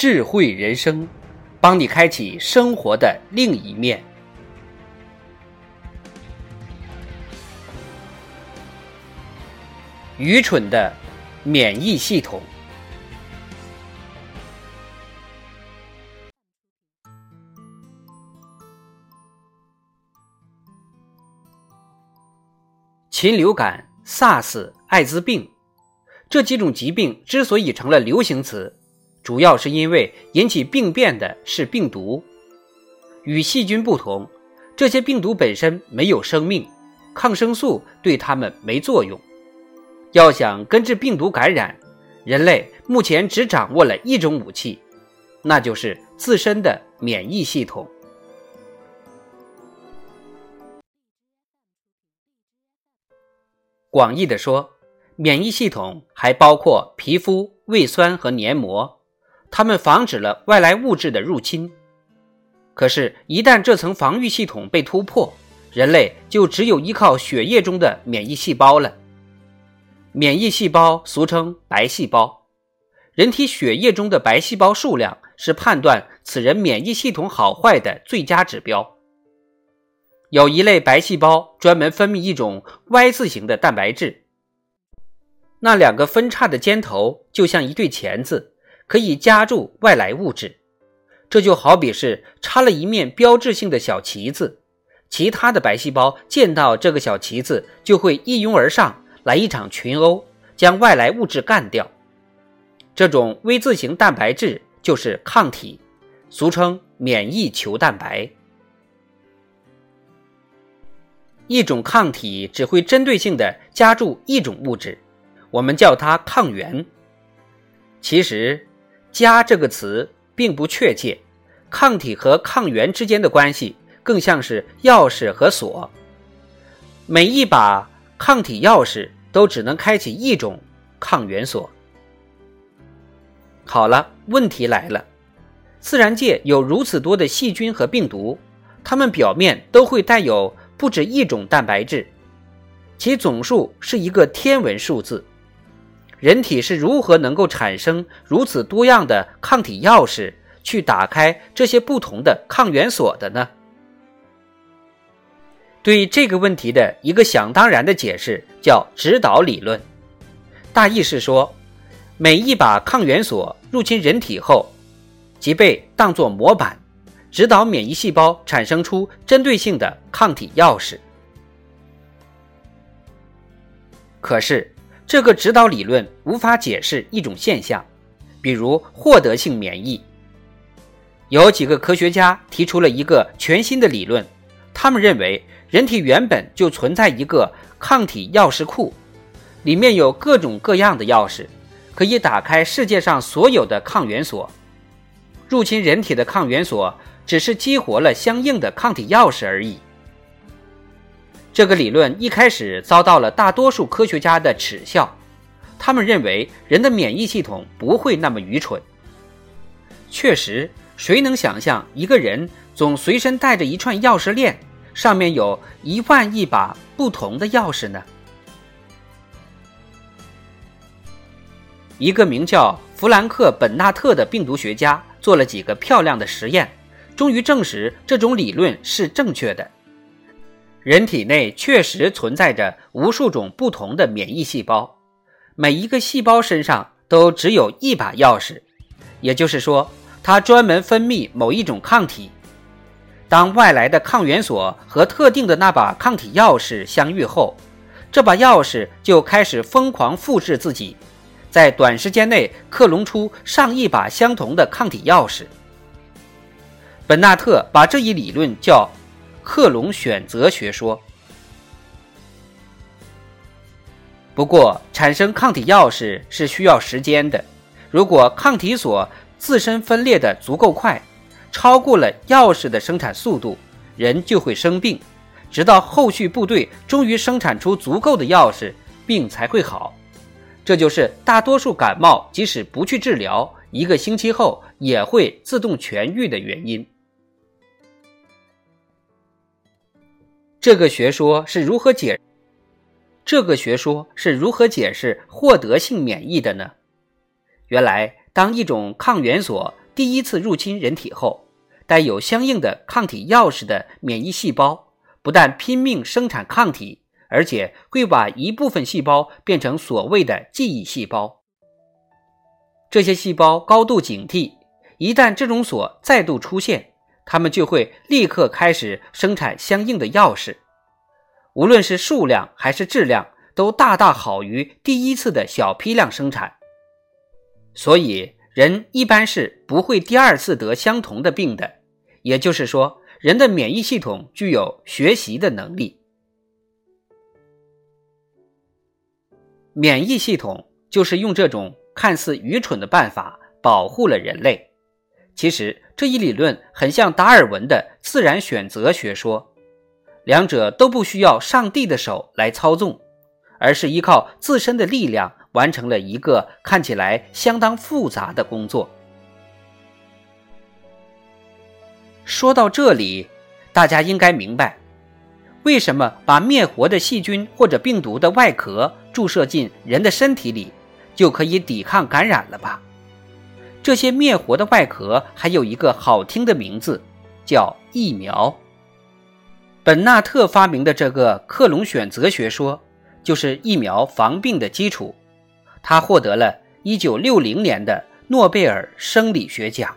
智慧人生，帮你开启生活的另一面。愚蠢的免疫系统。禽流感、SARS、艾滋病这几种疾病之所以成了流行词。主要是因为引起病变的是病毒，与细菌不同，这些病毒本身没有生命，抗生素对它们没作用。要想根治病毒感染，人类目前只掌握了一种武器，那就是自身的免疫系统。广义的说，免疫系统还包括皮肤、胃酸和黏膜。它们防止了外来物质的入侵，可是，一旦这层防御系统被突破，人类就只有依靠血液中的免疫细胞了。免疫细胞俗称白细胞，人体血液中的白细胞数量是判断此人免疫系统好坏的最佳指标。有一类白细胞专门分泌一种 Y 字形的蛋白质，那两个分叉的尖头就像一对钳子。可以夹住外来物质，这就好比是插了一面标志性的小旗子，其他的白细胞见到这个小旗子就会一拥而上来一场群殴，将外来物质干掉。这种 V 字形蛋白质就是抗体，俗称免疫球蛋白。一种抗体只会针对性的夹住一种物质，我们叫它抗原。其实。加这个词并不确切，抗体和抗原之间的关系更像是钥匙和锁。每一把抗体钥匙都只能开启一种抗原锁。好了，问题来了，自然界有如此多的细菌和病毒，它们表面都会带有不止一种蛋白质，其总数是一个天文数字。人体是如何能够产生如此多样的抗体钥匙，去打开这些不同的抗原锁的呢？对这个问题的一个想当然的解释叫指导理论，大意是说，每一把抗原锁入侵人体后，即被当作模板，指导免疫细胞产生出针对性的抗体钥匙。可是。这个指导理论无法解释一种现象，比如获得性免疫。有几个科学家提出了一个全新的理论，他们认为人体原本就存在一个抗体钥匙库，里面有各种各样的钥匙，可以打开世界上所有的抗原锁。入侵人体的抗原锁只是激活了相应的抗体钥匙而已。这个理论一开始遭到了大多数科学家的耻笑，他们认为人的免疫系统不会那么愚蠢。确实，谁能想象一个人总随身带着一串钥匙链，上面有一万亿把不同的钥匙呢？一个名叫弗兰克·本纳特的病毒学家做了几个漂亮的实验，终于证实这种理论是正确的。人体内确实存在着无数种不同的免疫细胞，每一个细胞身上都只有一把钥匙，也就是说，它专门分泌某一种抗体。当外来的抗原锁和特定的那把抗体钥匙相遇后，这把钥匙就开始疯狂复制自己，在短时间内克隆出上亿把相同的抗体钥匙。本纳特把这一理论叫。克隆选择学说。不过，产生抗体钥匙是需要时间的。如果抗体所自身分裂的足够快，超过了药食的生产速度，人就会生病，直到后续部队终于生产出足够的药食，病才会好。这就是大多数感冒即使不去治疗，一个星期后也会自动痊愈的原因。这个学说是如何解？这个学说是如何解释获得性免疫的呢？原来，当一种抗原所第一次入侵人体后，带有相应的抗体钥匙的免疫细胞不但拼命生产抗体，而且会把一部分细胞变成所谓的记忆细胞。这些细胞高度警惕，一旦这种锁再度出现，他们就会立刻开始生产相应的钥匙。无论是数量还是质量，都大大好于第一次的小批量生产。所以，人一般是不会第二次得相同的病的。也就是说，人的免疫系统具有学习的能力。免疫系统就是用这种看似愚蠢的办法保护了人类。其实，这一理论很像达尔文的自然选择学说，两者都不需要上帝的手来操纵，而是依靠自身的力量。完成了一个看起来相当复杂的工作。说到这里，大家应该明白，为什么把灭活的细菌或者病毒的外壳注射进人的身体里，就可以抵抗感染了吧？这些灭活的外壳还有一个好听的名字，叫疫苗。本纳特发明的这个克隆选择学说，就是疫苗防病的基础。他获得了1960年的诺贝尔生理学奖。